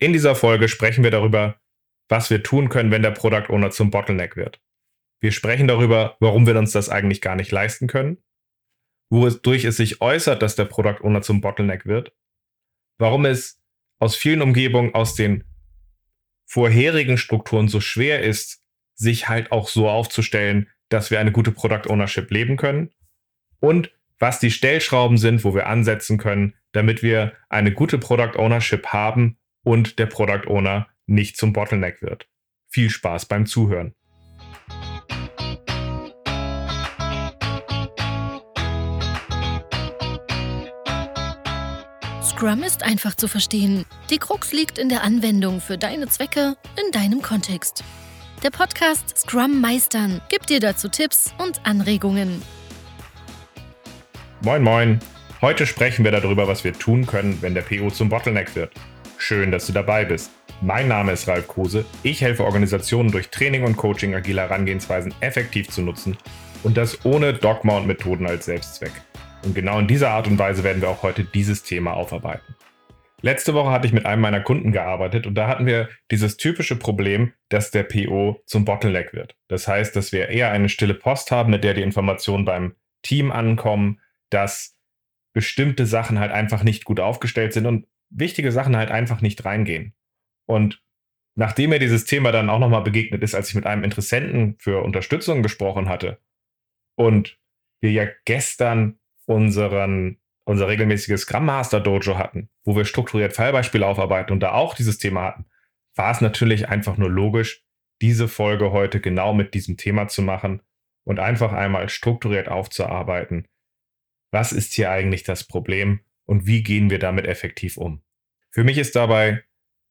In dieser Folge sprechen wir darüber, was wir tun können, wenn der Product Owner zum Bottleneck wird. Wir sprechen darüber, warum wir uns das eigentlich gar nicht leisten können, wodurch es sich äußert, dass der Product Owner zum Bottleneck wird, warum es aus vielen Umgebungen, aus den vorherigen Strukturen so schwer ist, sich halt auch so aufzustellen, dass wir eine gute Product Ownership leben können und was die Stellschrauben sind, wo wir ansetzen können, damit wir eine gute Product Ownership haben und der Product Owner nicht zum Bottleneck wird. Viel Spaß beim Zuhören. Scrum ist einfach zu verstehen. Die Krux liegt in der Anwendung für deine Zwecke in deinem Kontext. Der Podcast Scrum Meistern gibt dir dazu Tipps und Anregungen. Moin moin. Heute sprechen wir darüber, was wir tun können, wenn der PO zum Bottleneck wird. Schön, dass du dabei bist. Mein Name ist Ralf Kruse. Ich helfe Organisationen durch Training und Coaching agile Herangehensweisen effektiv zu nutzen und das ohne Dogma und Methoden als Selbstzweck. Und genau in dieser Art und Weise werden wir auch heute dieses Thema aufarbeiten. Letzte Woche hatte ich mit einem meiner Kunden gearbeitet und da hatten wir dieses typische Problem, dass der PO zum Bottleneck wird. Das heißt, dass wir eher eine stille Post haben, mit der die Informationen beim Team ankommen, dass bestimmte Sachen halt einfach nicht gut aufgestellt sind und wichtige Sachen halt einfach nicht reingehen. Und nachdem mir dieses Thema dann auch nochmal begegnet ist, als ich mit einem Interessenten für Unterstützung gesprochen hatte und wir ja gestern unseren, unser regelmäßiges Scrum Master Dojo hatten, wo wir strukturiert Fallbeispiele aufarbeiten und da auch dieses Thema hatten, war es natürlich einfach nur logisch, diese Folge heute genau mit diesem Thema zu machen und einfach einmal strukturiert aufzuarbeiten, was ist hier eigentlich das Problem und wie gehen wir damit effektiv um. Für mich ist dabei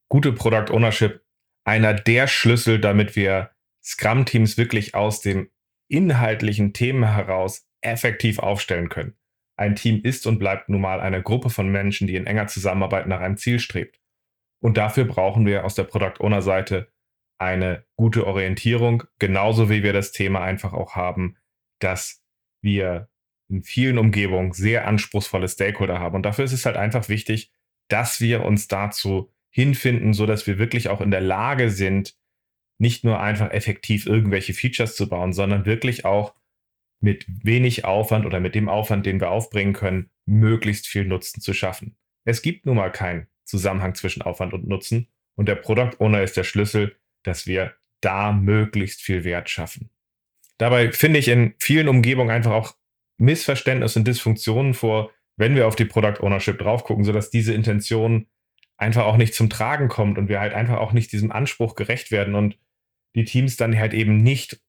gute Product Ownership einer der Schlüssel, damit wir Scrum-Teams wirklich aus den inhaltlichen Themen heraus effektiv aufstellen können. Ein Team ist und bleibt nun mal eine Gruppe von Menschen, die in enger Zusammenarbeit nach einem Ziel strebt. Und dafür brauchen wir aus der Product Owner Seite eine gute Orientierung, genauso wie wir das Thema einfach auch haben, dass wir in vielen Umgebungen sehr anspruchsvolle Stakeholder haben. Und dafür ist es halt einfach wichtig, dass wir uns dazu hinfinden, so dass wir wirklich auch in der Lage sind, nicht nur einfach effektiv irgendwelche Features zu bauen, sondern wirklich auch mit wenig Aufwand oder mit dem Aufwand, den wir aufbringen können, möglichst viel Nutzen zu schaffen. Es gibt nun mal keinen Zusammenhang zwischen Aufwand und Nutzen und der Product Owner ist der Schlüssel, dass wir da möglichst viel Wert schaffen. Dabei finde ich in vielen Umgebungen einfach auch Missverständnisse und Dysfunktionen vor, wenn wir auf die Product Ownership drauf gucken, sodass diese Intention einfach auch nicht zum Tragen kommt und wir halt einfach auch nicht diesem Anspruch gerecht werden und die Teams dann halt eben nicht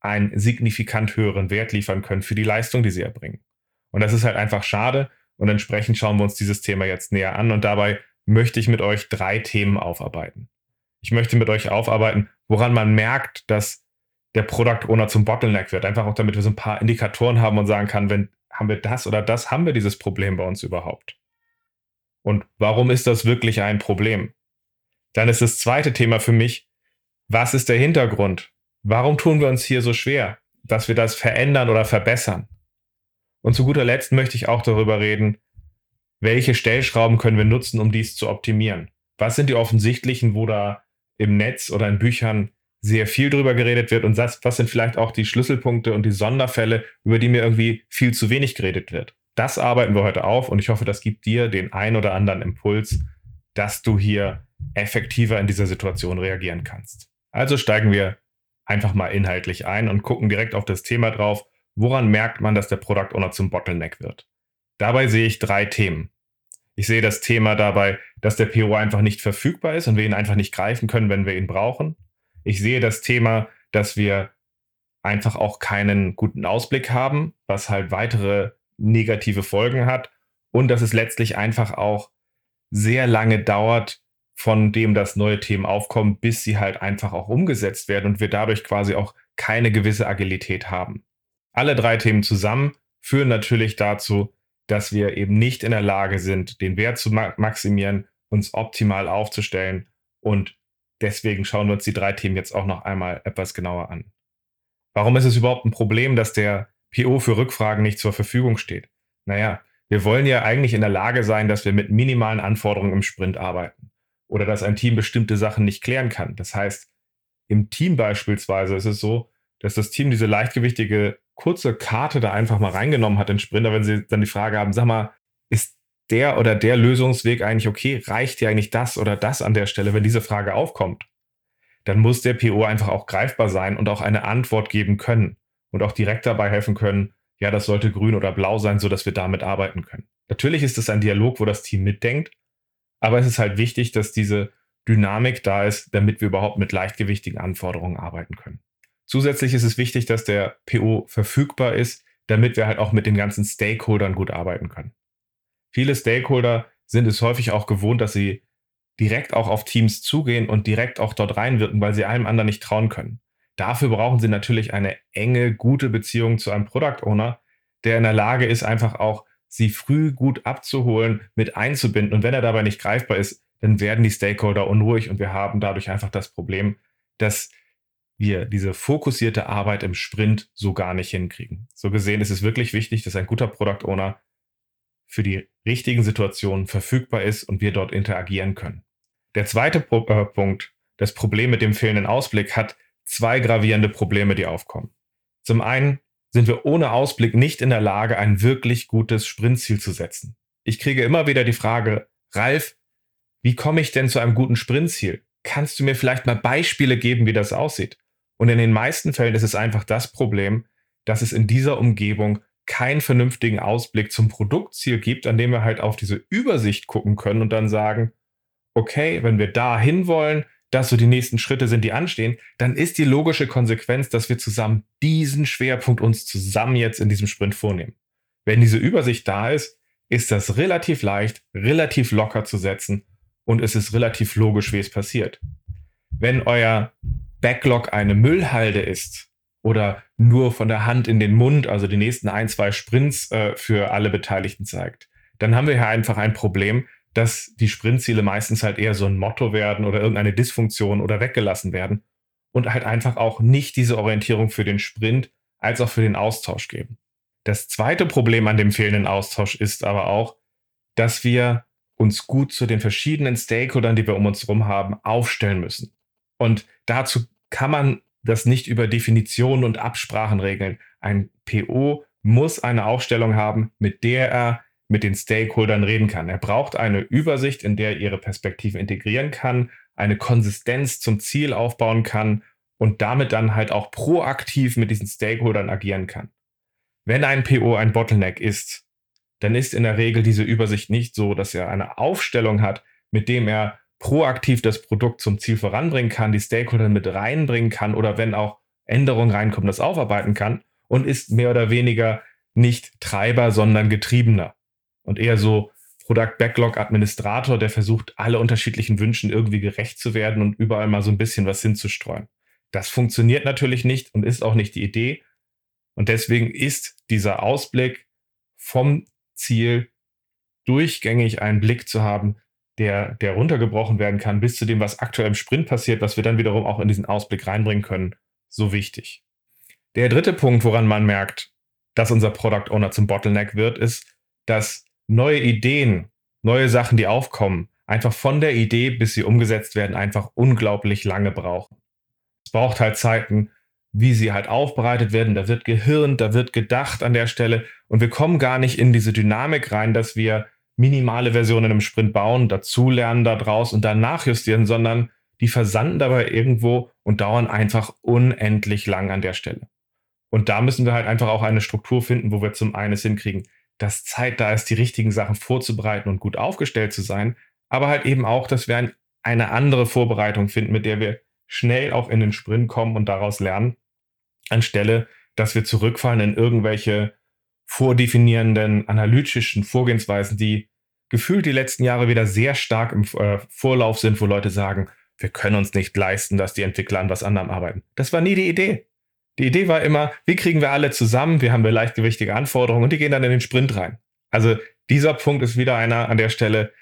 einen signifikant höheren Wert liefern können für die Leistung, die sie erbringen. Und das ist halt einfach schade und entsprechend schauen wir uns dieses Thema jetzt näher an und dabei möchte ich mit euch drei Themen aufarbeiten. Ich möchte mit euch aufarbeiten, woran man merkt, dass der Product Owner zum Bottleneck wird. Einfach auch damit wir so ein paar Indikatoren haben und sagen kann, wenn haben wir das oder das, haben wir dieses Problem bei uns überhaupt? Und warum ist das wirklich ein Problem? Dann ist das zweite Thema für mich, was ist der Hintergrund? Warum tun wir uns hier so schwer, dass wir das verändern oder verbessern? Und zu guter Letzt möchte ich auch darüber reden, welche Stellschrauben können wir nutzen, um dies zu optimieren? Was sind die offensichtlichen, wo da im Netz oder in Büchern sehr viel drüber geredet wird und was, was sind vielleicht auch die Schlüsselpunkte und die Sonderfälle, über die mir irgendwie viel zu wenig geredet wird. Das arbeiten wir heute auf und ich hoffe, das gibt dir den ein oder anderen Impuls, dass du hier effektiver in dieser Situation reagieren kannst. Also steigen wir einfach mal inhaltlich ein und gucken direkt auf das Thema drauf. Woran merkt man, dass der Product Owner zum Bottleneck wird? Dabei sehe ich drei Themen. Ich sehe das Thema dabei, dass der PO einfach nicht verfügbar ist und wir ihn einfach nicht greifen können, wenn wir ihn brauchen. Ich sehe das Thema, dass wir einfach auch keinen guten Ausblick haben, was halt weitere negative Folgen hat und dass es letztlich einfach auch sehr lange dauert, von dem das neue Themen aufkommen, bis sie halt einfach auch umgesetzt werden und wir dadurch quasi auch keine gewisse Agilität haben. Alle drei Themen zusammen führen natürlich dazu, dass wir eben nicht in der Lage sind, den Wert zu maximieren, uns optimal aufzustellen und Deswegen schauen wir uns die drei Themen jetzt auch noch einmal etwas genauer an. Warum ist es überhaupt ein Problem, dass der PO für Rückfragen nicht zur Verfügung steht? Naja, wir wollen ja eigentlich in der Lage sein, dass wir mit minimalen Anforderungen im Sprint arbeiten. oder dass ein Team bestimmte Sachen nicht klären kann. Das heißt, im Team beispielsweise ist es so, dass das Team diese leichtgewichtige kurze Karte da einfach mal reingenommen hat in Sprinter, wenn sie dann die Frage haben, sag mal, ist der oder der Lösungsweg eigentlich okay? Reicht dir eigentlich das oder das an der Stelle, wenn diese Frage aufkommt? Dann muss der PO einfach auch greifbar sein und auch eine Antwort geben können und auch direkt dabei helfen können, ja, das sollte grün oder blau sein, sodass wir damit arbeiten können. Natürlich ist es ein Dialog, wo das Team mitdenkt, aber es ist halt wichtig, dass diese Dynamik da ist, damit wir überhaupt mit leichtgewichtigen Anforderungen arbeiten können. Zusätzlich ist es wichtig, dass der PO verfügbar ist, damit wir halt auch mit den ganzen Stakeholdern gut arbeiten können. Viele Stakeholder sind es häufig auch gewohnt, dass sie direkt auch auf Teams zugehen und direkt auch dort reinwirken, weil sie einem anderen nicht trauen können. Dafür brauchen sie natürlich eine enge, gute Beziehung zu einem Product Owner, der in der Lage ist, einfach auch sie früh gut abzuholen, mit einzubinden. Und wenn er dabei nicht greifbar ist, dann werden die Stakeholder unruhig und wir haben dadurch einfach das Problem, dass wir diese fokussierte Arbeit im Sprint so gar nicht hinkriegen. So gesehen ist es wirklich wichtig, dass ein guter Product Owner für die richtigen Situationen verfügbar ist und wir dort interagieren können. Der zweite Pro äh, Punkt, das Problem mit dem fehlenden Ausblick, hat zwei gravierende Probleme, die aufkommen. Zum einen sind wir ohne Ausblick nicht in der Lage, ein wirklich gutes Sprintziel zu setzen. Ich kriege immer wieder die Frage, Ralf, wie komme ich denn zu einem guten Sprintziel? Kannst du mir vielleicht mal Beispiele geben, wie das aussieht? Und in den meisten Fällen ist es einfach das Problem, dass es in dieser Umgebung keinen vernünftigen Ausblick zum Produktziel gibt, an dem wir halt auf diese Übersicht gucken können und dann sagen, okay, wenn wir da hin wollen, das so die nächsten Schritte sind, die anstehen, dann ist die logische Konsequenz, dass wir zusammen diesen Schwerpunkt uns zusammen jetzt in diesem Sprint vornehmen. Wenn diese Übersicht da ist, ist das relativ leicht, relativ locker zu setzen und es ist relativ logisch, wie es passiert. Wenn euer Backlog eine Müllhalde ist oder nur von der Hand in den Mund, also die nächsten ein, zwei Sprints äh, für alle Beteiligten zeigt, dann haben wir hier einfach ein Problem, dass die Sprintziele meistens halt eher so ein Motto werden oder irgendeine Dysfunktion oder weggelassen werden und halt einfach auch nicht diese Orientierung für den Sprint als auch für den Austausch geben. Das zweite Problem an dem fehlenden Austausch ist aber auch, dass wir uns gut zu den verschiedenen Stakeholdern, die wir um uns herum haben, aufstellen müssen. Und dazu kann man das nicht über Definitionen und Absprachen regeln. Ein PO muss eine Aufstellung haben, mit der er mit den Stakeholdern reden kann. Er braucht eine Übersicht, in der er ihre Perspektiven integrieren kann, eine Konsistenz zum Ziel aufbauen kann und damit dann halt auch proaktiv mit diesen Stakeholdern agieren kann. Wenn ein PO ein Bottleneck ist, dann ist in der Regel diese Übersicht nicht so, dass er eine Aufstellung hat, mit dem er proaktiv das Produkt zum Ziel voranbringen kann, die Stakeholder mit reinbringen kann oder wenn auch Änderungen reinkommen, das aufarbeiten kann und ist mehr oder weniger nicht Treiber, sondern Getriebener und eher so Product Backlog Administrator, der versucht, alle unterschiedlichen Wünschen irgendwie gerecht zu werden und überall mal so ein bisschen was hinzustreuen. Das funktioniert natürlich nicht und ist auch nicht die Idee. Und deswegen ist dieser Ausblick vom Ziel durchgängig einen Blick zu haben, der, der runtergebrochen werden kann, bis zu dem, was aktuell im Sprint passiert, was wir dann wiederum auch in diesen Ausblick reinbringen können, so wichtig. Der dritte Punkt, woran man merkt, dass unser Product Owner zum Bottleneck wird, ist, dass neue Ideen, neue Sachen, die aufkommen, einfach von der Idee, bis sie umgesetzt werden, einfach unglaublich lange brauchen. Es braucht halt Zeiten, wie sie halt aufbereitet werden. Da wird gehirnt, da wird gedacht an der Stelle. Und wir kommen gar nicht in diese Dynamik rein, dass wir minimale Versionen im Sprint bauen, dazulernen daraus und dann nachjustieren, sondern die versanden dabei irgendwo und dauern einfach unendlich lang an der Stelle. Und da müssen wir halt einfach auch eine Struktur finden, wo wir zum einen hinkriegen, dass Zeit da ist, die richtigen Sachen vorzubereiten und gut aufgestellt zu sein, aber halt eben auch, dass wir ein, eine andere Vorbereitung finden, mit der wir schnell auch in den Sprint kommen und daraus lernen, anstelle, dass wir zurückfallen in irgendwelche vordefinierenden analytischen Vorgehensweisen, die gefühlt die letzten Jahre wieder sehr stark im äh, Vorlauf sind, wo Leute sagen, wir können uns nicht leisten, dass die Entwickler an was anderem arbeiten. Das war nie die Idee. Die Idee war immer, wie kriegen wir alle zusammen, wir haben wir leichtgewichtige Anforderungen und die gehen dann in den Sprint rein. Also dieser Punkt ist wieder einer an der Stelle,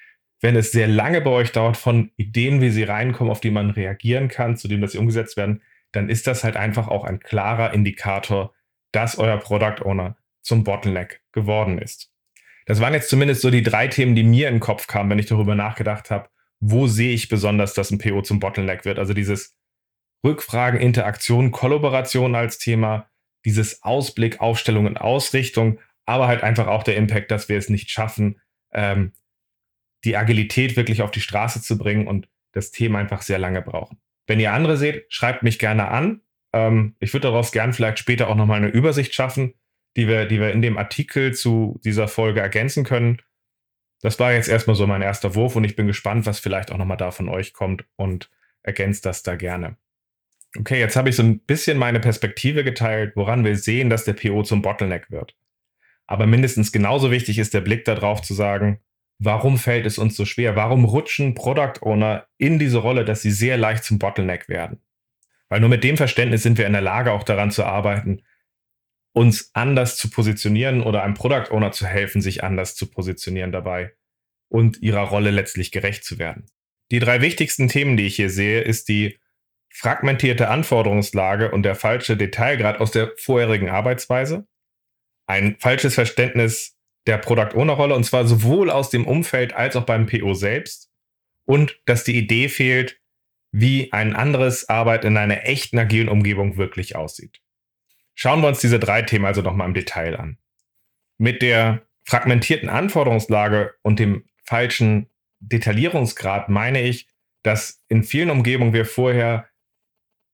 wenn es sehr lange bei euch dauert von Ideen, wie sie reinkommen, auf die man reagieren kann, zu dem, dass sie umgesetzt werden, dann ist das halt einfach auch ein klarer Indikator, dass euer Product Owner zum Bottleneck geworden ist. Das waren jetzt zumindest so die drei Themen, die mir in den Kopf kamen, wenn ich darüber nachgedacht habe, wo sehe ich besonders, dass ein PO zum Bottleneck wird. Also dieses Rückfragen, Interaktion, Kollaboration als Thema, dieses Ausblick, Aufstellung und Ausrichtung, aber halt einfach auch der Impact, dass wir es nicht schaffen, ähm, die Agilität wirklich auf die Straße zu bringen und das Thema einfach sehr lange brauchen. Wenn ihr andere seht, schreibt mich gerne an. Ähm, ich würde daraus gern vielleicht später auch nochmal eine Übersicht schaffen, die wir, die wir in dem Artikel zu dieser Folge ergänzen können. Das war jetzt erstmal so mein erster Wurf und ich bin gespannt, was vielleicht auch nochmal da von euch kommt und ergänzt das da gerne. Okay, jetzt habe ich so ein bisschen meine Perspektive geteilt, woran wir sehen, dass der PO zum Bottleneck wird. Aber mindestens genauso wichtig ist der Blick darauf zu sagen, warum fällt es uns so schwer? Warum rutschen Product Owner in diese Rolle, dass sie sehr leicht zum Bottleneck werden? Weil nur mit dem Verständnis sind wir in der Lage, auch daran zu arbeiten, uns anders zu positionieren oder einem Product Owner zu helfen, sich anders zu positionieren dabei und ihrer Rolle letztlich gerecht zu werden. Die drei wichtigsten Themen, die ich hier sehe, ist die fragmentierte Anforderungslage und der falsche Detailgrad aus der vorherigen Arbeitsweise, ein falsches Verständnis der Product Owner Rolle und zwar sowohl aus dem Umfeld als auch beim PO selbst und dass die Idee fehlt, wie ein anderes Arbeit in einer echten agilen Umgebung wirklich aussieht. Schauen wir uns diese drei Themen also nochmal im Detail an. Mit der fragmentierten Anforderungslage und dem falschen Detaillierungsgrad meine ich, dass in vielen Umgebungen wir vorher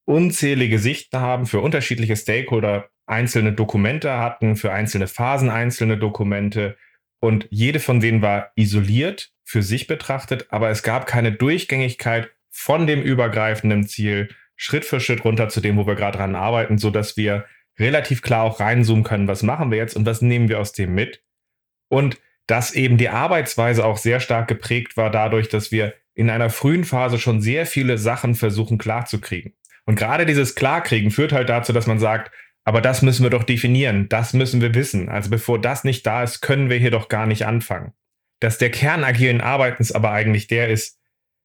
unzählige Sichten haben für unterschiedliche Stakeholder, einzelne Dokumente hatten, für einzelne Phasen einzelne Dokumente und jede von denen war isoliert für sich betrachtet, aber es gab keine Durchgängigkeit von dem übergreifenden Ziel Schritt für Schritt runter zu dem, wo wir gerade dran arbeiten, so dass wir relativ klar auch reinzoomen können, was machen wir jetzt und was nehmen wir aus dem mit. Und dass eben die Arbeitsweise auch sehr stark geprägt war dadurch, dass wir in einer frühen Phase schon sehr viele Sachen versuchen klarzukriegen. Und gerade dieses Klarkriegen führt halt dazu, dass man sagt, aber das müssen wir doch definieren, das müssen wir wissen. Also bevor das nicht da ist, können wir hier doch gar nicht anfangen. Dass der Kern agilen Arbeitens aber eigentlich der ist,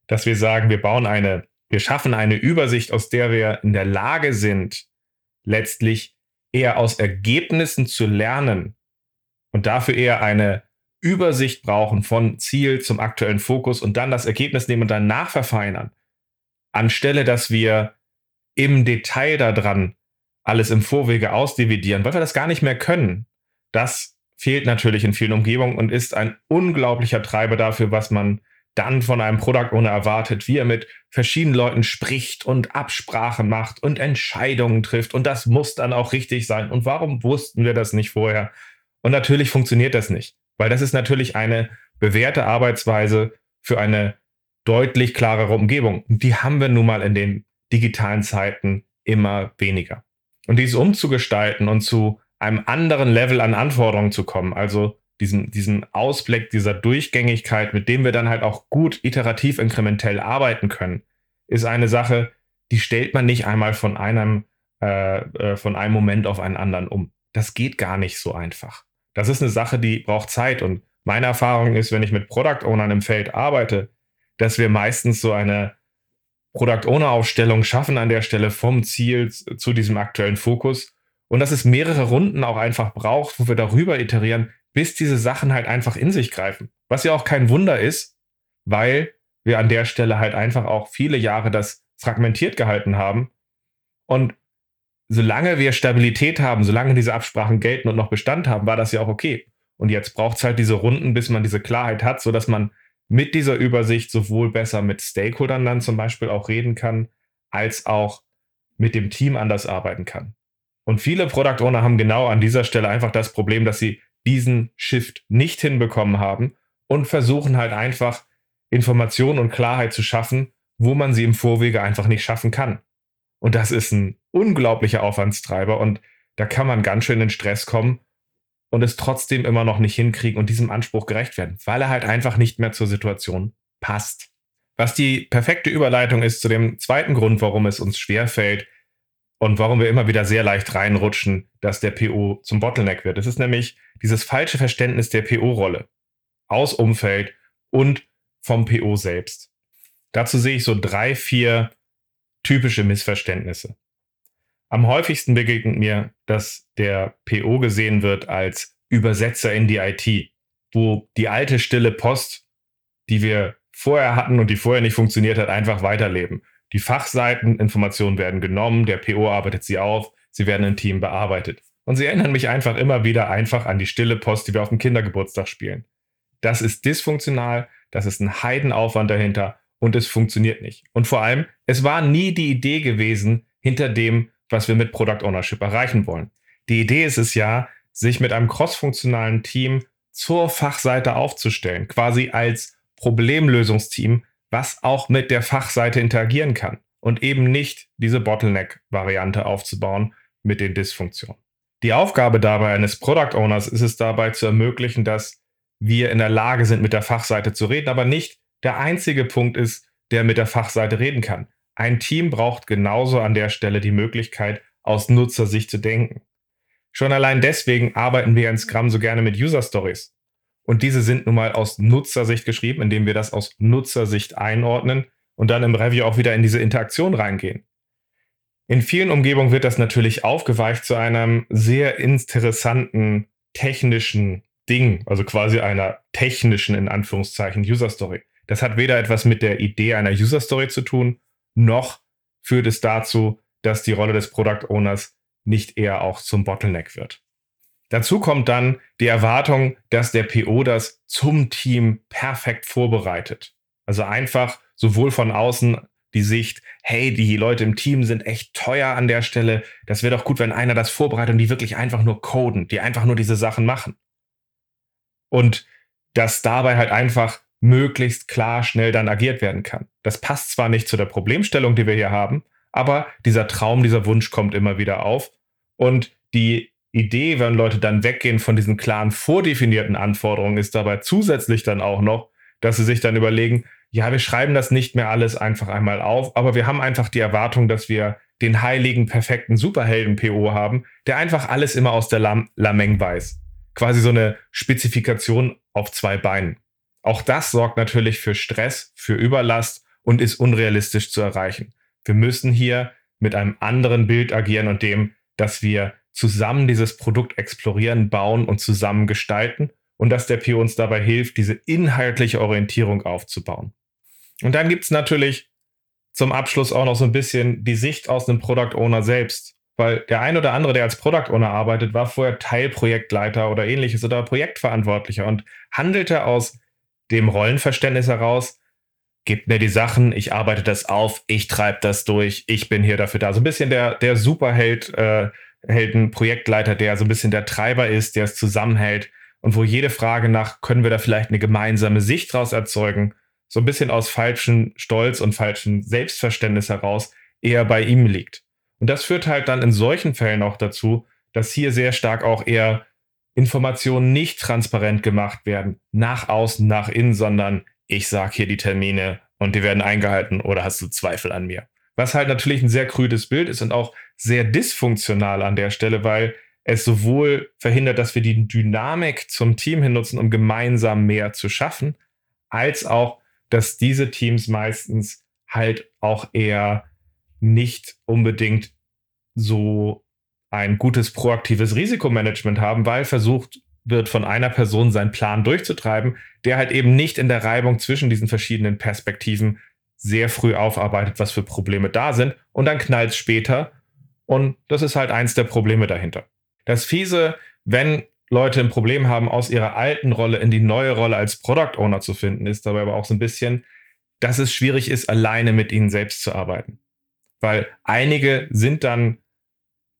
dass wir sagen, wir bauen eine, wir schaffen eine Übersicht, aus der wir in der Lage sind, letztlich eher aus Ergebnissen zu lernen und dafür eher eine Übersicht brauchen von Ziel zum aktuellen Fokus und dann das Ergebnis nehmen und dann nachverfeinern, anstelle dass wir im Detail daran alles im Vorwege ausdividieren, weil wir das gar nicht mehr können. Das fehlt natürlich in vielen Umgebungen und ist ein unglaublicher Treiber dafür, was man dann von einem Product Owner erwartet, wie er mit verschiedenen Leuten spricht und Absprachen macht und Entscheidungen trifft. Und das muss dann auch richtig sein. Und warum wussten wir das nicht vorher? Und natürlich funktioniert das nicht, weil das ist natürlich eine bewährte Arbeitsweise für eine deutlich klarere Umgebung. Und die haben wir nun mal in den digitalen Zeiten immer weniger. Und dies umzugestalten und zu einem anderen Level an Anforderungen zu kommen, also diesen, diesen Ausblick dieser Durchgängigkeit, mit dem wir dann halt auch gut iterativ inkrementell arbeiten können, ist eine Sache, die stellt man nicht einmal von einem, äh, äh, von einem Moment auf einen anderen um. Das geht gar nicht so einfach. Das ist eine Sache, die braucht Zeit. Und meine Erfahrung ist, wenn ich mit Product Ownern im Feld arbeite, dass wir meistens so eine Product Owner Aufstellung schaffen an der Stelle vom Ziel zu diesem aktuellen Fokus und dass es mehrere Runden auch einfach braucht, wo wir darüber iterieren, bis diese Sachen halt einfach in sich greifen. Was ja auch kein Wunder ist, weil wir an der Stelle halt einfach auch viele Jahre das fragmentiert gehalten haben und solange wir Stabilität haben, solange diese Absprachen gelten und noch Bestand haben, war das ja auch okay. Und jetzt braucht es halt diese Runden, bis man diese Klarheit hat, sodass man mit dieser Übersicht sowohl besser mit Stakeholdern dann zum Beispiel auch reden kann, als auch mit dem Team anders arbeiten kann. Und viele Product Owner haben genau an dieser Stelle einfach das Problem, dass sie diesen Shift nicht hinbekommen haben und versuchen halt einfach Information und Klarheit zu schaffen, wo man sie im Vorwege einfach nicht schaffen kann. Und das ist ein unglaublicher Aufwandstreiber und da kann man ganz schön in Stress kommen und es trotzdem immer noch nicht hinkriegen und diesem Anspruch gerecht werden, weil er halt einfach nicht mehr zur Situation passt. Was die perfekte Überleitung ist zu dem zweiten Grund, warum es uns schwerfällt und warum wir immer wieder sehr leicht reinrutschen, dass der PO zum Bottleneck wird. Es ist nämlich dieses falsche Verständnis der PO-Rolle aus Umfeld und vom PO selbst. Dazu sehe ich so drei, vier typische Missverständnisse. Am häufigsten begegnet mir, dass der PO gesehen wird als Übersetzer in die IT, wo die alte stille Post, die wir vorher hatten und die vorher nicht funktioniert hat, einfach weiterleben. Die Fachseiteninformationen werden genommen, der PO arbeitet sie auf, sie werden im Team bearbeitet. Und sie erinnern mich einfach immer wieder einfach an die stille Post, die wir auf dem Kindergeburtstag spielen. Das ist dysfunktional, das ist ein Heidenaufwand dahinter und es funktioniert nicht. Und vor allem, es war nie die Idee gewesen hinter dem, was wir mit Product Ownership erreichen wollen. Die Idee ist es ja, sich mit einem crossfunktionalen Team zur Fachseite aufzustellen, quasi als Problemlösungsteam, was auch mit der Fachseite interagieren kann und eben nicht diese Bottleneck-Variante aufzubauen mit den Dysfunktionen. Die Aufgabe dabei eines Product Owners ist es dabei zu ermöglichen, dass wir in der Lage sind, mit der Fachseite zu reden, aber nicht der einzige Punkt ist, der mit der Fachseite reden kann. Ein Team braucht genauso an der Stelle die Möglichkeit, aus Nutzersicht zu denken. Schon allein deswegen arbeiten wir in Scrum so gerne mit User Stories. Und diese sind nun mal aus Nutzersicht geschrieben, indem wir das aus Nutzersicht einordnen und dann im Review auch wieder in diese Interaktion reingehen. In vielen Umgebungen wird das natürlich aufgeweicht zu einem sehr interessanten technischen Ding, also quasi einer technischen, in Anführungszeichen, User Story. Das hat weder etwas mit der Idee einer User Story zu tun, noch führt es dazu, dass die Rolle des Product Owners nicht eher auch zum Bottleneck wird. Dazu kommt dann die Erwartung, dass der PO das zum Team perfekt vorbereitet. Also einfach sowohl von außen die Sicht, hey, die Leute im Team sind echt teuer an der Stelle. Das wäre doch gut, wenn einer das vorbereitet und die wirklich einfach nur coden, die einfach nur diese Sachen machen. Und dass dabei halt einfach möglichst klar, schnell dann agiert werden kann. Das passt zwar nicht zu der Problemstellung, die wir hier haben, aber dieser Traum, dieser Wunsch kommt immer wieder auf. Und die Idee, wenn Leute dann weggehen von diesen klaren vordefinierten Anforderungen, ist dabei zusätzlich dann auch noch, dass sie sich dann überlegen, ja, wir schreiben das nicht mehr alles einfach einmal auf, aber wir haben einfach die Erwartung, dass wir den heiligen, perfekten Superhelden-PO haben, der einfach alles immer aus der Lam Lameng weiß. Quasi so eine Spezifikation auf zwei Beinen. Auch das sorgt natürlich für Stress, für Überlast und ist unrealistisch zu erreichen. Wir müssen hier mit einem anderen Bild agieren und dem, dass wir zusammen dieses Produkt explorieren, bauen und zusammen gestalten und dass der PO uns dabei hilft, diese inhaltliche Orientierung aufzubauen. Und dann gibt es natürlich zum Abschluss auch noch so ein bisschen die Sicht aus einem Product Owner selbst. Weil der ein oder andere, der als Product Owner arbeitet, war vorher Teilprojektleiter oder ähnliches oder Projektverantwortlicher und handelte aus dem Rollenverständnis heraus, gebt mir die Sachen, ich arbeite das auf, ich treibe das durch, ich bin hier dafür da. So ein bisschen der, der Superheld, äh, Helden, Projektleiter, der so ein bisschen der Treiber ist, der es zusammenhält und wo jede Frage nach, können wir da vielleicht eine gemeinsame Sicht draus erzeugen, so ein bisschen aus falschem Stolz und falschem Selbstverständnis heraus eher bei ihm liegt. Und das führt halt dann in solchen Fällen auch dazu, dass hier sehr stark auch eher Informationen nicht transparent gemacht werden, nach außen, nach innen, sondern ich sage hier die Termine und die werden eingehalten oder hast du Zweifel an mir? Was halt natürlich ein sehr krüdes Bild ist und auch sehr dysfunktional an der Stelle, weil es sowohl verhindert, dass wir die Dynamik zum Team hin nutzen, um gemeinsam mehr zu schaffen, als auch, dass diese Teams meistens halt auch eher nicht unbedingt so ein gutes proaktives Risikomanagement haben, weil versucht wird, von einer Person seinen Plan durchzutreiben, der halt eben nicht in der Reibung zwischen diesen verschiedenen Perspektiven sehr früh aufarbeitet, was für Probleme da sind und dann knallt es später und das ist halt eins der Probleme dahinter. Das Fiese, wenn Leute ein Problem haben, aus ihrer alten Rolle in die neue Rolle als Product Owner zu finden, ist dabei aber auch so ein bisschen, dass es schwierig ist, alleine mit ihnen selbst zu arbeiten. Weil einige sind dann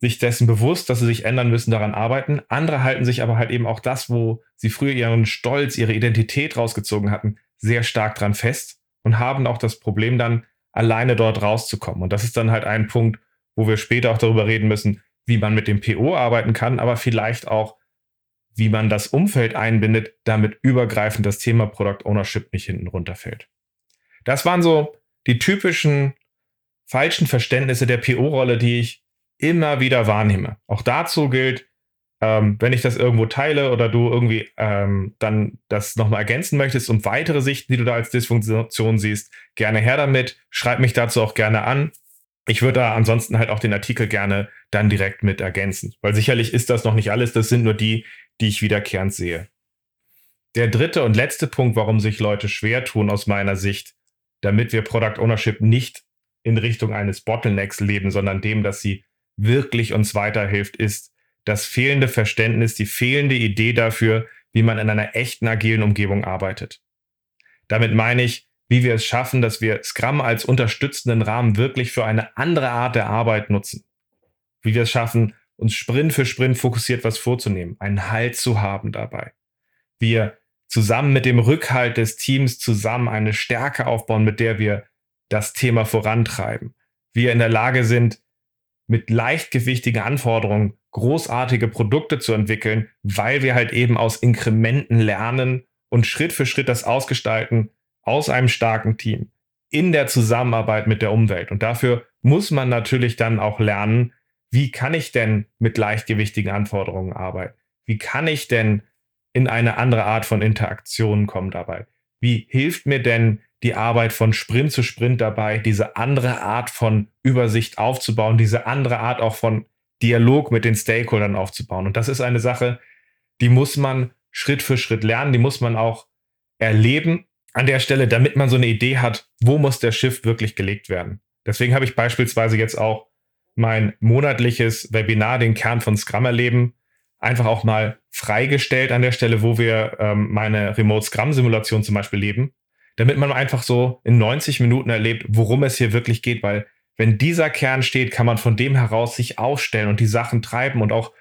sich dessen bewusst, dass sie sich ändern müssen, daran arbeiten. Andere halten sich aber halt eben auch das, wo sie früher ihren Stolz, ihre Identität rausgezogen hatten, sehr stark dran fest und haben auch das Problem dann, alleine dort rauszukommen. Und das ist dann halt ein Punkt, wo wir später auch darüber reden müssen, wie man mit dem PO arbeiten kann, aber vielleicht auch, wie man das Umfeld einbindet, damit übergreifend das Thema Product Ownership nicht hinten runterfällt. Das waren so die typischen falschen Verständnisse der PO-Rolle, die ich immer wieder wahrnehme. Auch dazu gilt, ähm, wenn ich das irgendwo teile oder du irgendwie ähm, dann das nochmal ergänzen möchtest und weitere Sichten, die du da als Dysfunktion siehst, gerne her damit. Schreib mich dazu auch gerne an. Ich würde da ansonsten halt auch den Artikel gerne dann direkt mit ergänzen, weil sicherlich ist das noch nicht alles. Das sind nur die, die ich wiederkehrend sehe. Der dritte und letzte Punkt, warum sich Leute schwer tun aus meiner Sicht, damit wir Product Ownership nicht in Richtung eines Bottlenecks leben, sondern dem, dass sie wirklich uns weiterhilft, ist das fehlende Verständnis, die fehlende Idee dafür, wie man in einer echten agilen Umgebung arbeitet. Damit meine ich, wie wir es schaffen, dass wir Scrum als unterstützenden Rahmen wirklich für eine andere Art der Arbeit nutzen. Wie wir es schaffen, uns Sprint für Sprint fokussiert was vorzunehmen, einen Halt zu haben dabei. Wir zusammen mit dem Rückhalt des Teams zusammen eine Stärke aufbauen, mit der wir das Thema vorantreiben. Wir in der Lage sind, mit leichtgewichtigen Anforderungen großartige Produkte zu entwickeln, weil wir halt eben aus Inkrementen lernen und Schritt für Schritt das ausgestalten aus einem starken Team in der Zusammenarbeit mit der Umwelt. Und dafür muss man natürlich dann auch lernen, wie kann ich denn mit leichtgewichtigen Anforderungen arbeiten? Wie kann ich denn in eine andere Art von Interaktion kommen dabei? Wie hilft mir denn die Arbeit von Sprint zu Sprint dabei, diese andere Art von Übersicht aufzubauen, diese andere Art auch von Dialog mit den Stakeholdern aufzubauen? Und das ist eine Sache, die muss man Schritt für Schritt lernen, die muss man auch erleben an der Stelle, damit man so eine Idee hat, wo muss der Schiff wirklich gelegt werden. Deswegen habe ich beispielsweise jetzt auch mein monatliches Webinar, den Kern von Scrum erleben, einfach auch mal freigestellt an der Stelle, wo wir ähm, meine Remote Scrum Simulation zum Beispiel leben, damit man einfach so in 90 Minuten erlebt, worum es hier wirklich geht, weil wenn dieser Kern steht, kann man von dem heraus sich aufstellen und die Sachen treiben und auch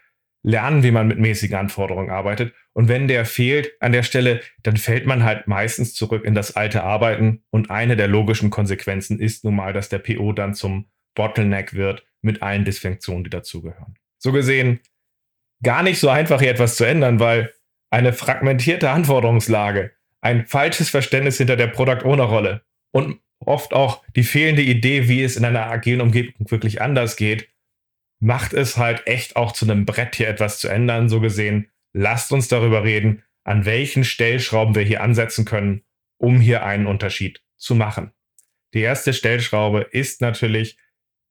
lernen, wie man mit mäßigen Anforderungen arbeitet. Und wenn der fehlt an der Stelle, dann fällt man halt meistens zurück in das alte Arbeiten. Und eine der logischen Konsequenzen ist nun mal, dass der PO dann zum Bottleneck wird mit allen Dysfunktionen, die dazugehören. So gesehen, gar nicht so einfach hier etwas zu ändern, weil eine fragmentierte Anforderungslage, ein falsches Verständnis hinter der Product Owner Rolle und oft auch die fehlende Idee, wie es in einer agilen Umgebung wirklich anders geht, macht es halt echt auch zu einem Brett hier etwas zu ändern. So gesehen, lasst uns darüber reden, an welchen Stellschrauben wir hier ansetzen können, um hier einen Unterschied zu machen. Die erste Stellschraube ist natürlich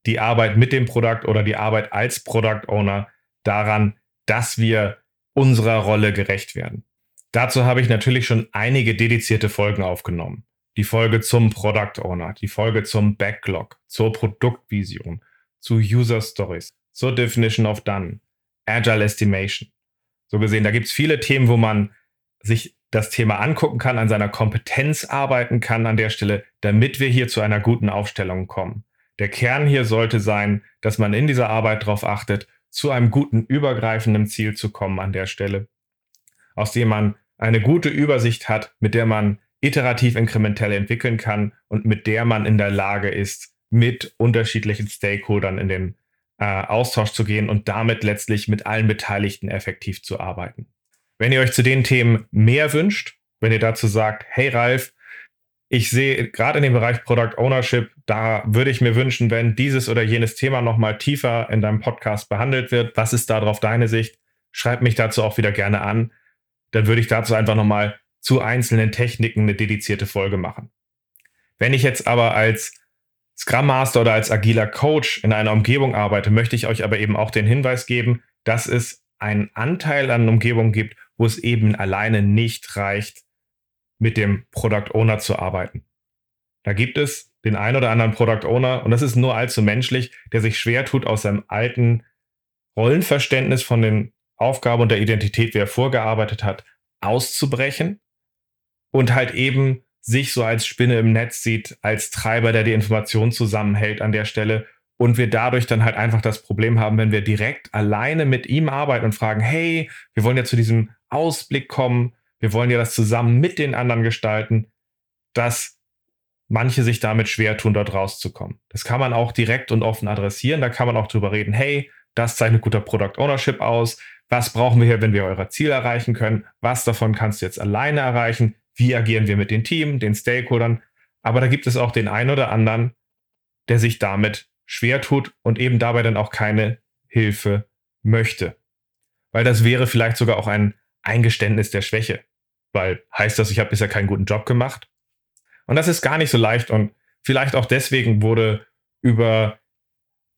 die Arbeit mit dem Produkt oder die Arbeit als Product Owner daran, dass wir unserer Rolle gerecht werden. Dazu habe ich natürlich schon einige dedizierte Folgen aufgenommen. Die Folge zum Product Owner, die Folge zum Backlog, zur Produktvision, zu User Stories, zur Definition of Done, Agile Estimation. So gesehen, da gibt es viele Themen, wo man sich das Thema angucken kann, an seiner Kompetenz arbeiten kann an der Stelle, damit wir hier zu einer guten Aufstellung kommen. Der Kern hier sollte sein, dass man in dieser Arbeit darauf achtet, zu einem guten übergreifenden Ziel zu kommen an der Stelle, aus dem man eine gute Übersicht hat, mit der man iterativ inkrementell entwickeln kann und mit der man in der Lage ist, mit unterschiedlichen Stakeholdern in den äh, Austausch zu gehen und damit letztlich mit allen Beteiligten effektiv zu arbeiten. Wenn ihr euch zu den Themen mehr wünscht, wenn ihr dazu sagt, hey Ralf, ich sehe gerade in dem Bereich Product Ownership, da würde ich mir wünschen, wenn dieses oder jenes Thema nochmal tiefer in deinem Podcast behandelt wird. Was ist darauf deine Sicht? Schreib mich dazu auch wieder gerne an. Dann würde ich dazu einfach nochmal zu einzelnen Techniken eine dedizierte Folge machen. Wenn ich jetzt aber als Scrum Master oder als agiler Coach in einer Umgebung arbeite, möchte ich euch aber eben auch den Hinweis geben, dass es einen Anteil an Umgebungen gibt, wo es eben alleine nicht reicht, mit dem Product Owner zu arbeiten. Da gibt es den ein oder anderen Product Owner, und das ist nur allzu menschlich, der sich schwer tut, aus seinem alten Rollenverständnis von den Aufgaben und der Identität, wie er vorgearbeitet hat, auszubrechen und halt eben sich so als Spinne im Netz sieht, als Treiber, der die Information zusammenhält an der Stelle und wir dadurch dann halt einfach das Problem haben, wenn wir direkt alleine mit ihm arbeiten und fragen, hey, wir wollen ja zu diesem Ausblick kommen, wir wollen ja das zusammen mit den anderen gestalten, dass manche sich damit schwer tun, dort rauszukommen. Das kann man auch direkt und offen adressieren. Da kann man auch drüber reden, hey, das zeichnet guter Product Ownership aus. Was brauchen wir hier, wenn wir eure Ziele erreichen können? Was davon kannst du jetzt alleine erreichen? Wie agieren wir mit den Team, den Stakeholdern? Aber da gibt es auch den einen oder anderen, der sich damit schwer tut und eben dabei dann auch keine Hilfe möchte. Weil das wäre vielleicht sogar auch ein Eingeständnis der Schwäche weil heißt das, ich habe bisher keinen guten Job gemacht. Und das ist gar nicht so leicht und vielleicht auch deswegen wurde über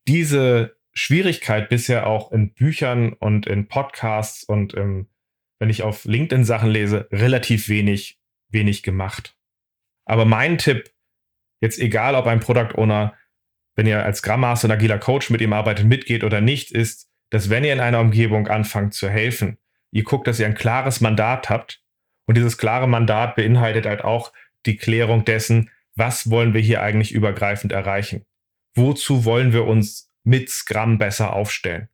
diese Schwierigkeit bisher auch in Büchern und in Podcasts und im, wenn ich auf LinkedIn Sachen lese, relativ wenig, wenig gemacht. Aber mein Tipp, jetzt egal ob ein Product Owner, wenn ihr als Scrum Master und agiler Coach mit ihm arbeitet, mitgeht oder nicht, ist, dass wenn ihr in einer Umgebung anfangt zu helfen, ihr guckt, dass ihr ein klares Mandat habt. Und dieses klare Mandat beinhaltet halt auch die Klärung dessen, was wollen wir hier eigentlich übergreifend erreichen? Wozu wollen wir uns mit Scrum besser aufstellen?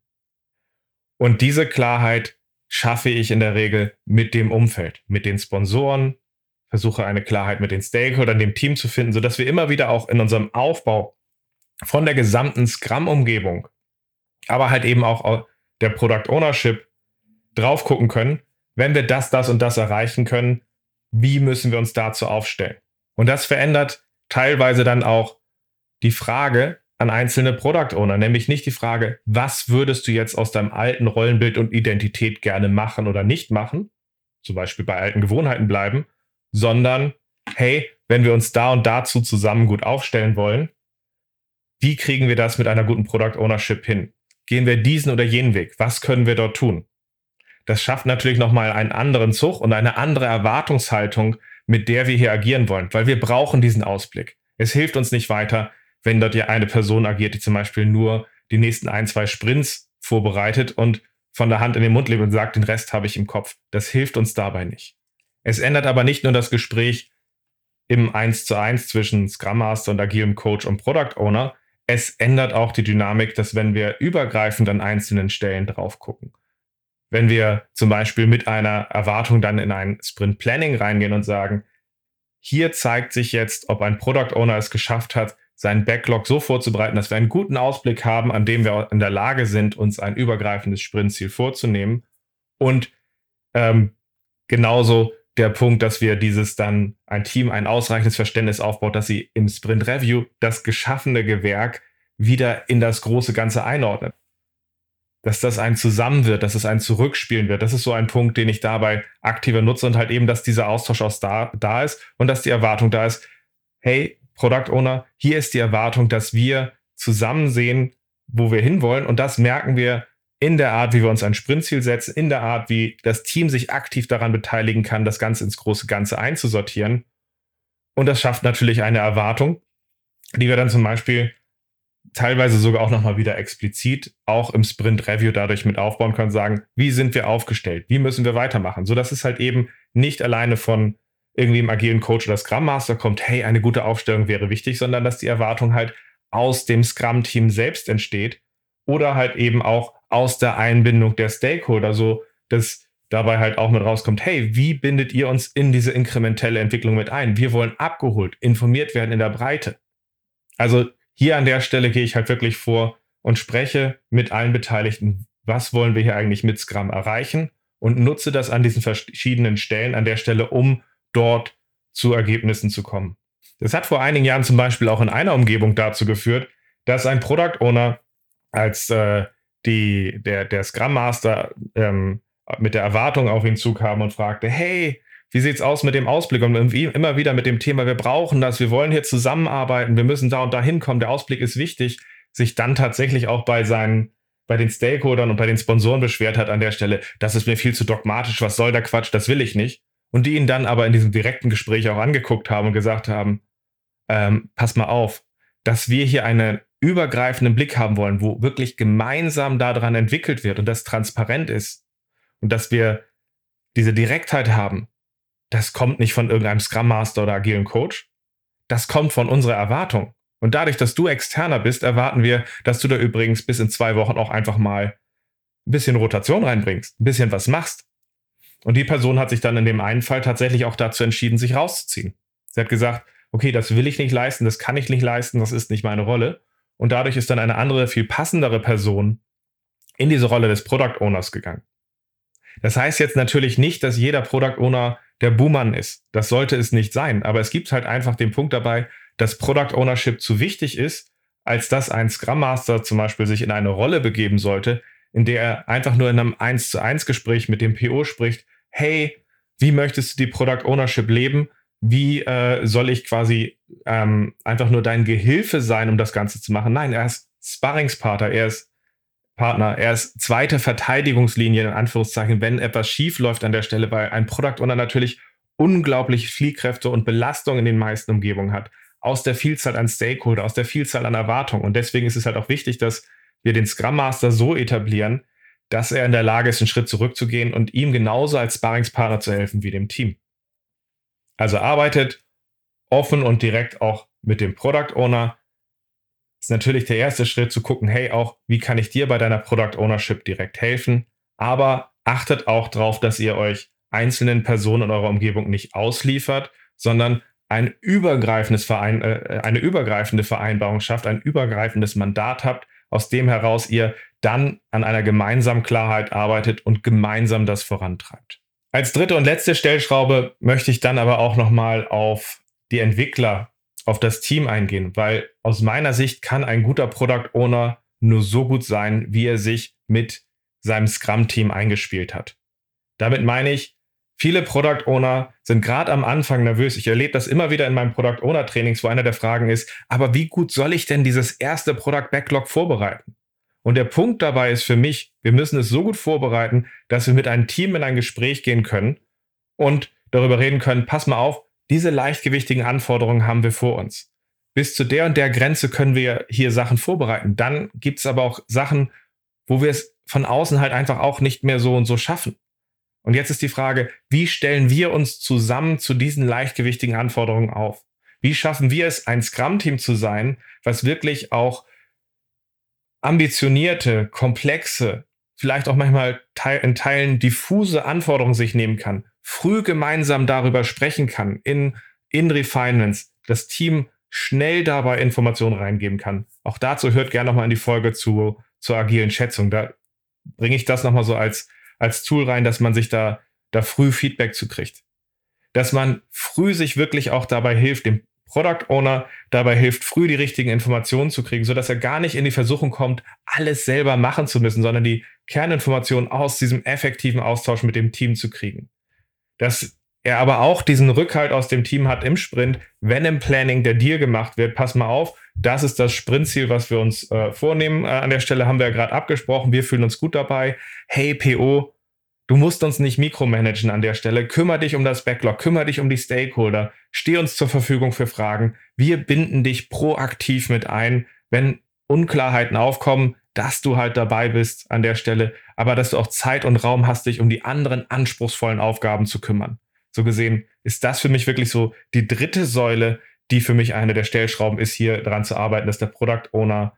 Und diese Klarheit schaffe ich in der Regel mit dem Umfeld, mit den Sponsoren, versuche eine Klarheit mit den Stakeholdern, dem Team zu finden, sodass wir immer wieder auch in unserem Aufbau von der gesamten Scrum-Umgebung, aber halt eben auch der Product Ownership drauf gucken können, wenn wir das, das und das erreichen können, wie müssen wir uns dazu aufstellen? Und das verändert teilweise dann auch die Frage an einzelne Product Owner, nämlich nicht die Frage, was würdest du jetzt aus deinem alten Rollenbild und Identität gerne machen oder nicht machen, zum Beispiel bei alten Gewohnheiten bleiben, sondern hey, wenn wir uns da und dazu zusammen gut aufstellen wollen, wie kriegen wir das mit einer guten Product Ownership hin? Gehen wir diesen oder jenen Weg? Was können wir dort tun? Das schafft natürlich nochmal einen anderen Zug und eine andere Erwartungshaltung, mit der wir hier agieren wollen, weil wir brauchen diesen Ausblick. Es hilft uns nicht weiter, wenn dort ja eine Person agiert, die zum Beispiel nur die nächsten ein, zwei Sprints vorbereitet und von der Hand in den Mund lebt und sagt, den Rest habe ich im Kopf. Das hilft uns dabei nicht. Es ändert aber nicht nur das Gespräch im 1 zu 1 zwischen Scrum Master und agilem Coach und Product Owner, es ändert auch die Dynamik, dass wenn wir übergreifend an einzelnen Stellen drauf gucken, wenn wir zum Beispiel mit einer Erwartung dann in ein Sprint Planning reingehen und sagen, hier zeigt sich jetzt, ob ein Product Owner es geschafft hat, seinen Backlog so vorzubereiten, dass wir einen guten Ausblick haben, an dem wir in der Lage sind, uns ein übergreifendes Sprintziel vorzunehmen. Und ähm, genauso der Punkt, dass wir dieses dann ein Team ein ausreichendes Verständnis aufbaut, dass sie im Sprint Review das geschaffene Gewerk wieder in das große Ganze einordnet dass das ein Zusammen wird, dass es ein Zurückspielen wird. Das ist so ein Punkt, den ich dabei aktiver nutze und halt eben, dass dieser Austausch aus da, da ist und dass die Erwartung da ist, hey, Product Owner, hier ist die Erwartung, dass wir zusammen sehen, wo wir hinwollen und das merken wir in der Art, wie wir uns ein Sprintziel setzen, in der Art, wie das Team sich aktiv daran beteiligen kann, das Ganze ins große Ganze einzusortieren. Und das schafft natürlich eine Erwartung, die wir dann zum Beispiel teilweise sogar auch nochmal wieder explizit auch im Sprint Review dadurch mit aufbauen können, sagen, wie sind wir aufgestellt, wie müssen wir weitermachen, so dass es halt eben nicht alleine von irgendwie im agilen Coach oder Scrum Master kommt, hey, eine gute Aufstellung wäre wichtig, sondern dass die Erwartung halt aus dem Scrum Team selbst entsteht oder halt eben auch aus der Einbindung der Stakeholder, so dass dabei halt auch mit rauskommt, hey, wie bindet ihr uns in diese inkrementelle Entwicklung mit ein? Wir wollen abgeholt, informiert werden in der Breite. Also hier an der Stelle gehe ich halt wirklich vor und spreche mit allen Beteiligten, was wollen wir hier eigentlich mit Scrum erreichen und nutze das an diesen verschiedenen Stellen an der Stelle, um dort zu Ergebnissen zu kommen. Das hat vor einigen Jahren zum Beispiel auch in einer Umgebung dazu geführt, dass ein Product Owner als äh, die, der, der Scrum Master ähm, mit der Erwartung auf ihn zukam und fragte, hey, wie sieht's aus mit dem Ausblick? Und immer wieder mit dem Thema, wir brauchen das, wir wollen hier zusammenarbeiten, wir müssen da und da hinkommen, der Ausblick ist wichtig, sich dann tatsächlich auch bei seinen, bei den Stakeholdern und bei den Sponsoren beschwert hat an der Stelle, das ist mir viel zu dogmatisch, was soll der Quatsch, das will ich nicht. Und die ihn dann aber in diesem direkten Gespräch auch angeguckt haben und gesagt haben, ähm, pass mal auf, dass wir hier einen übergreifenden Blick haben wollen, wo wirklich gemeinsam daran entwickelt wird und das transparent ist und dass wir diese Direktheit haben, das kommt nicht von irgendeinem Scrum Master oder agilen Coach. Das kommt von unserer Erwartung. Und dadurch, dass du externer bist, erwarten wir, dass du da übrigens bis in zwei Wochen auch einfach mal ein bisschen Rotation reinbringst, ein bisschen was machst. Und die Person hat sich dann in dem einen Fall tatsächlich auch dazu entschieden, sich rauszuziehen. Sie hat gesagt, okay, das will ich nicht leisten, das kann ich nicht leisten, das ist nicht meine Rolle. Und dadurch ist dann eine andere, viel passendere Person in diese Rolle des Product Owners gegangen. Das heißt jetzt natürlich nicht, dass jeder Product Owner der Buhmann ist. Das sollte es nicht sein. Aber es gibt halt einfach den Punkt dabei, dass Product Ownership zu wichtig ist, als dass ein Scrum Master zum Beispiel sich in eine Rolle begeben sollte, in der er einfach nur in einem 1 zu 1 Gespräch mit dem PO spricht, hey, wie möchtest du die Product Ownership leben? Wie äh, soll ich quasi ähm, einfach nur dein Gehilfe sein, um das Ganze zu machen? Nein, er ist Sparringspartner, er ist Partner. Er ist zweite Verteidigungslinie in Anführungszeichen, wenn etwas schief läuft an der Stelle, weil ein Product Owner natürlich unglaublich Fliehkräfte und Belastung in den meisten Umgebungen hat. Aus der Vielzahl an Stakeholder, aus der Vielzahl an Erwartungen. Und deswegen ist es halt auch wichtig, dass wir den Scrum Master so etablieren, dass er in der Lage ist, einen Schritt zurückzugehen und ihm genauso als Sparringspartner zu helfen wie dem Team. Also arbeitet offen und direkt auch mit dem Product Owner. Ist natürlich der erste Schritt zu gucken, hey, auch wie kann ich dir bei deiner Product Ownership direkt helfen? Aber achtet auch darauf, dass ihr euch einzelnen Personen in eurer Umgebung nicht ausliefert, sondern ein übergreifendes Verein, äh, eine übergreifende Vereinbarung schafft, ein übergreifendes Mandat habt, aus dem heraus ihr dann an einer gemeinsamen Klarheit arbeitet und gemeinsam das vorantreibt. Als dritte und letzte Stellschraube möchte ich dann aber auch nochmal auf die Entwickler, auf das Team eingehen, weil aus meiner Sicht kann ein guter Product Owner nur so gut sein, wie er sich mit seinem Scrum-Team eingespielt hat. Damit meine ich, viele Product Owner sind gerade am Anfang nervös. Ich erlebe das immer wieder in meinen Product Owner Trainings, wo einer der Fragen ist, aber wie gut soll ich denn dieses erste Product Backlog vorbereiten? Und der Punkt dabei ist für mich, wir müssen es so gut vorbereiten, dass wir mit einem Team in ein Gespräch gehen können und darüber reden können, pass mal auf, diese leichtgewichtigen Anforderungen haben wir vor uns. Bis zu der und der Grenze können wir hier Sachen vorbereiten. Dann gibt es aber auch Sachen, wo wir es von außen halt einfach auch nicht mehr so und so schaffen. Und jetzt ist die Frage, wie stellen wir uns zusammen zu diesen leichtgewichtigen Anforderungen auf? Wie schaffen wir es, ein Scrum-Team zu sein, was wirklich auch ambitionierte, komplexe, vielleicht auch manchmal in Teilen diffuse Anforderungen sich nehmen kann, früh gemeinsam darüber sprechen kann, in, in Refinements, das Team schnell dabei Informationen reingeben kann. Auch dazu hört gerne nochmal in die Folge zu, zur agilen Schätzung. Da bringe ich das nochmal so als, als Tool rein, dass man sich da, da früh Feedback zu kriegt. Dass man früh sich wirklich auch dabei hilft, dem Product Owner dabei hilft, früh die richtigen Informationen zu kriegen, sodass er gar nicht in die Versuchung kommt, alles selber machen zu müssen, sondern die Kerninformationen aus diesem effektiven Austausch mit dem Team zu kriegen. Dass er aber auch diesen Rückhalt aus dem Team hat im Sprint, wenn im Planning der Deal gemacht wird, pass mal auf, das ist das Sprintziel, was wir uns äh, vornehmen. Äh, an der Stelle haben wir ja gerade abgesprochen, wir fühlen uns gut dabei. Hey PO, Du musst uns nicht mikromanagen an der Stelle. Kümmer dich um das Backlog, kümmer dich um die Stakeholder, steh uns zur Verfügung für Fragen. Wir binden dich proaktiv mit ein, wenn Unklarheiten aufkommen, dass du halt dabei bist an der Stelle, aber dass du auch Zeit und Raum hast, dich um die anderen anspruchsvollen Aufgaben zu kümmern. So gesehen ist das für mich wirklich so die dritte Säule, die für mich eine der Stellschrauben ist, hier daran zu arbeiten, dass der Product Owner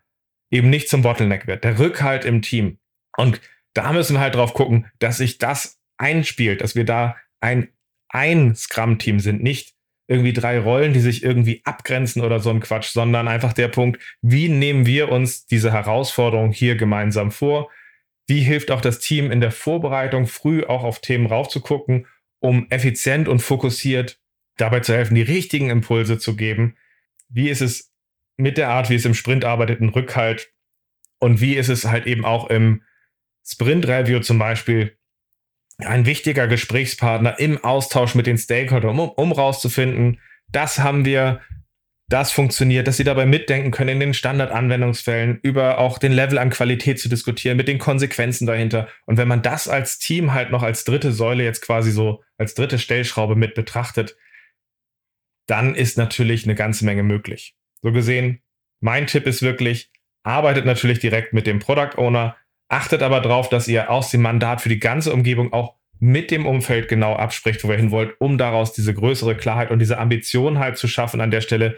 eben nicht zum Bottleneck wird. Der Rückhalt im Team. Und da müssen wir halt drauf gucken, dass sich das einspielt, dass wir da ein, ein Scrum-Team sind, nicht irgendwie drei Rollen, die sich irgendwie abgrenzen oder so ein Quatsch, sondern einfach der Punkt, wie nehmen wir uns diese Herausforderung hier gemeinsam vor? Wie hilft auch das Team in der Vorbereitung, früh auch auf Themen raufzugucken, um effizient und fokussiert dabei zu helfen, die richtigen Impulse zu geben? Wie ist es mit der Art, wie es im Sprint arbeitet, ein Rückhalt? Und wie ist es halt eben auch im Sprint Review zum Beispiel ein wichtiger Gesprächspartner im Austausch mit den Stakeholdern, um, um rauszufinden, das haben wir, das funktioniert, dass sie dabei mitdenken können in den Standardanwendungsfällen, über auch den Level an Qualität zu diskutieren, mit den Konsequenzen dahinter. Und wenn man das als Team halt noch als dritte Säule jetzt quasi so als dritte Stellschraube mit betrachtet, dann ist natürlich eine ganze Menge möglich. So gesehen, mein Tipp ist wirklich, arbeitet natürlich direkt mit dem Product Owner, Achtet aber darauf, dass ihr aus dem Mandat für die ganze Umgebung auch mit dem Umfeld genau abspricht, wo ihr hin wollt, um daraus diese größere Klarheit und diese Ambition halt zu schaffen an der Stelle,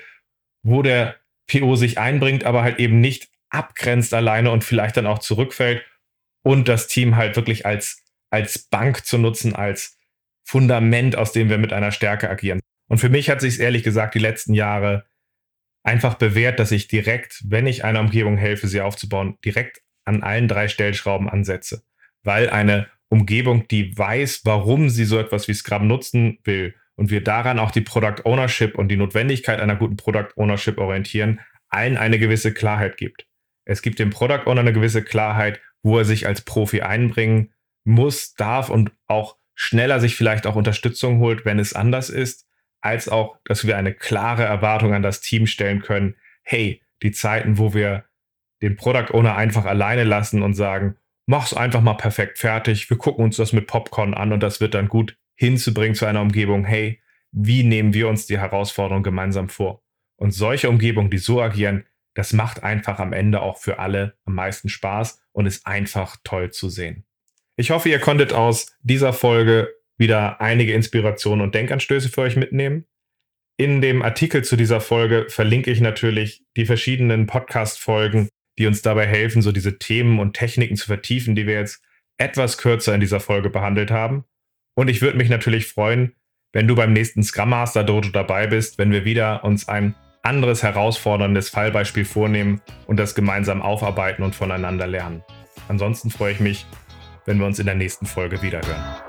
wo der PO sich einbringt, aber halt eben nicht abgrenzt alleine und vielleicht dann auch zurückfällt und das Team halt wirklich als, als Bank zu nutzen, als Fundament, aus dem wir mit einer Stärke agieren. Und für mich hat sich ehrlich gesagt die letzten Jahre einfach bewährt, dass ich direkt, wenn ich einer Umgebung helfe, sie aufzubauen, direkt an allen drei Stellschrauben ansetze. Weil eine Umgebung, die weiß, warum sie so etwas wie Scrum nutzen will und wir daran auch die Product Ownership und die Notwendigkeit einer guten Product Ownership orientieren, allen eine gewisse Klarheit gibt. Es gibt dem Product Owner eine gewisse Klarheit, wo er sich als Profi einbringen muss, darf und auch schneller sich vielleicht auch Unterstützung holt, wenn es anders ist, als auch, dass wir eine klare Erwartung an das Team stellen können. Hey, die Zeiten, wo wir den Product Owner einfach alleine lassen und sagen, mach's einfach mal perfekt fertig, wir gucken uns das mit Popcorn an und das wird dann gut hinzubringen zu einer Umgebung, hey, wie nehmen wir uns die Herausforderung gemeinsam vor? Und solche Umgebungen, die so agieren, das macht einfach am Ende auch für alle am meisten Spaß und ist einfach toll zu sehen. Ich hoffe, ihr konntet aus dieser Folge wieder einige Inspirationen und Denkanstöße für euch mitnehmen. In dem Artikel zu dieser Folge verlinke ich natürlich die verschiedenen Podcast-Folgen, die uns dabei helfen, so diese Themen und Techniken zu vertiefen, die wir jetzt etwas kürzer in dieser Folge behandelt haben. Und ich würde mich natürlich freuen, wenn du beim nächsten Scrum Master Dojo dabei bist, wenn wir wieder uns ein anderes herausforderndes Fallbeispiel vornehmen und das gemeinsam aufarbeiten und voneinander lernen. Ansonsten freue ich mich, wenn wir uns in der nächsten Folge wiederhören.